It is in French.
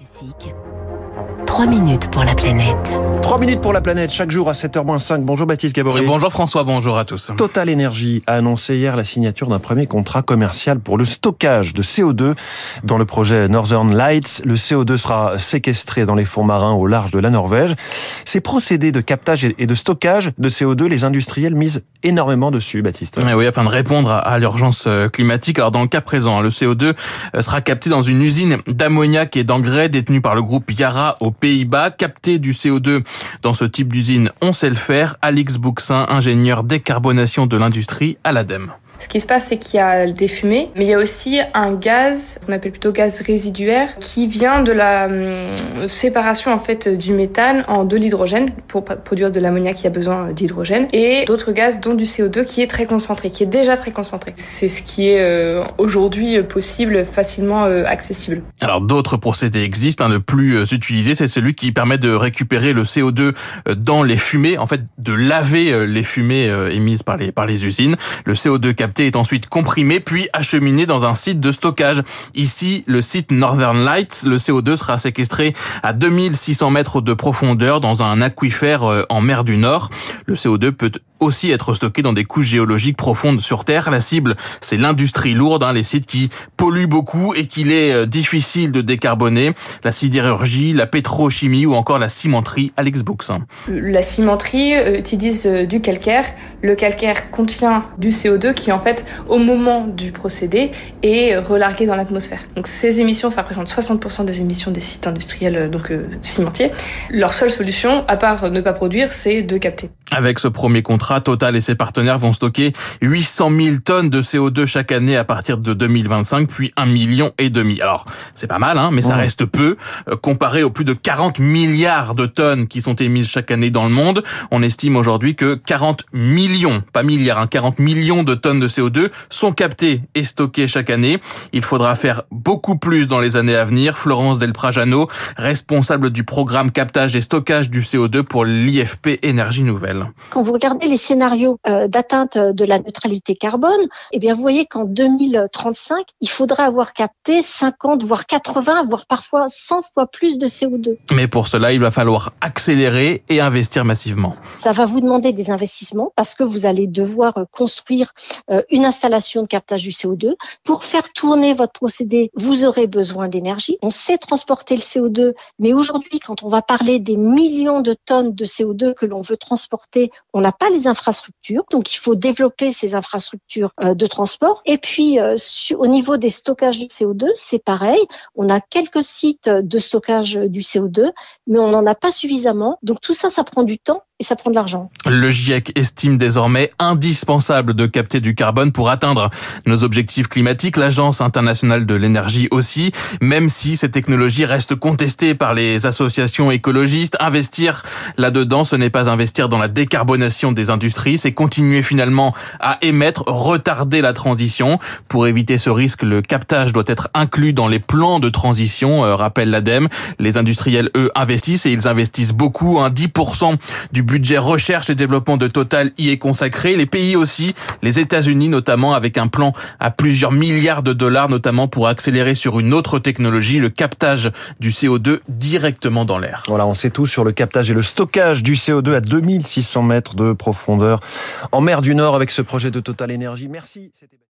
Classique. 3 minutes pour la planète. 3 minutes pour la planète, chaque jour à 7h05. Bonjour Baptiste Gabory. Bonjour François, bonjour à tous. Total Energy a annoncé hier la signature d'un premier contrat commercial pour le stockage de CO2 dans le projet Northern Lights. Le CO2 sera séquestré dans les fonds marins au large de la Norvège. Ces procédés de captage et de stockage de CO2, les industriels misent énormément dessus, Baptiste. Oui, afin de répondre à l'urgence climatique. Alors dans le cas présent, hein, le CO2 euh, sera capté dans une usine d'ammoniac et d'engrais détenue par le groupe Yara au Pays-Bas. Capter du CO2 dans ce type d'usine, on sait le faire. Alix Bouxin, ingénieur décarbonation de l'industrie à l'ADEME. Ce qui se passe, c'est qu'il y a des fumées, mais il y a aussi un gaz, qu'on appelle plutôt gaz résiduaire, qui vient de la hum, séparation en fait du méthane en de l'hydrogène pour produire de l'ammoniac qui a besoin d'hydrogène et d'autres gaz dont du CO2 qui est très concentré, qui est déjà très concentré. C'est ce qui est euh, aujourd'hui possible, facilement euh, accessible. Alors d'autres procédés existent. Hein. Le plus euh, utilisé, c'est celui qui permet de récupérer le CO2 dans les fumées, en fait, de laver les fumées émises par les par les usines. Le CO2 est ensuite comprimé puis acheminé dans un site de stockage. Ici, le site Northern Lights, le CO2 sera séquestré à 2600 mètres de profondeur dans un aquifère euh, en mer du Nord. Le CO2 peut aussi être stocké dans des couches géologiques profondes sur Terre. La cible, c'est l'industrie lourde, hein, les sites qui polluent beaucoup et qu'il est euh, difficile de décarboner. La sidérurgie, la pétrochimie ou encore la cimenterie. Alex Books. La cimenterie euh, utilise du calcaire. Le calcaire contient du CO2 qui en fait, au moment du procédé, est relargué dans l'atmosphère. Donc ces émissions, ça représente 60% des émissions des sites industriels, euh, donc euh, cimentiers. Leur seule solution, à part ne pas produire, c'est de capter. Avec ce premier contrat, Total et ses partenaires vont stocker 800 000 tonnes de CO2 chaque année à partir de 2025, puis un million et demi. Alors, c'est pas mal, hein, mais ça reste peu euh, comparé aux plus de 40 milliards de tonnes qui sont émises chaque année dans le monde. On estime aujourd'hui que 40 millions, pas milliards, hein, 40 millions de tonnes de CO2 sont captés et stockés chaque année. Il faudra faire beaucoup plus dans les années à venir. Florence Del Prajano, responsable du programme captage et stockage du CO2 pour l'IFP Énergie Nouvelle. Quand vous regardez les scénarios euh, d'atteinte de la neutralité carbone, eh bien vous voyez qu'en 2035, il faudra avoir capté 50 voire 80 voire parfois 100 fois plus de CO2. Mais pour cela, il va falloir accélérer et investir massivement. Ça va vous demander des investissements parce que vous allez devoir construire euh, euh, une installation de captage du CO2. Pour faire tourner votre procédé, vous aurez besoin d'énergie. On sait transporter le CO2, mais aujourd'hui, quand on va parler des millions de tonnes de CO2 que l'on veut transporter, on n'a pas les Donc, il faut développer ces infrastructures euh, de transport. Et puis, euh, au niveau des stockages du CO2, c'est pareil. On a quelques sites de stockage du CO2, mais on n'en a pas suffisamment. Donc, tout ça, ça prend du temps et ça prend de l'argent. Le GIEC estime désormais indispensable de capter du carbone pour atteindre nos objectifs climatiques. L'Agence internationale de l'énergie aussi, même si ces technologies restent contestées par les associations écologistes. Investir là-dedans, ce n'est pas investir dans la décarbonation des industries, c'est continuer finalement à émettre, retarder la transition. Pour éviter ce risque, le captage doit être inclus dans les plans de transition, euh, rappelle l'ADEME. Les industriels, eux, investissent et ils investissent beaucoup, hein, 10% du budget recherche et développement de Total y est consacré. Les pays aussi, les États-Unis notamment, avec un plan à plusieurs milliards de dollars, notamment pour accélérer sur une autre technologie, le captage du CO2 directement dans l'air. Voilà, on sait tout sur le captage et le stockage du CO2 à 2600 mètres de profondeur en mer du Nord avec ce projet de Total Énergie. Merci.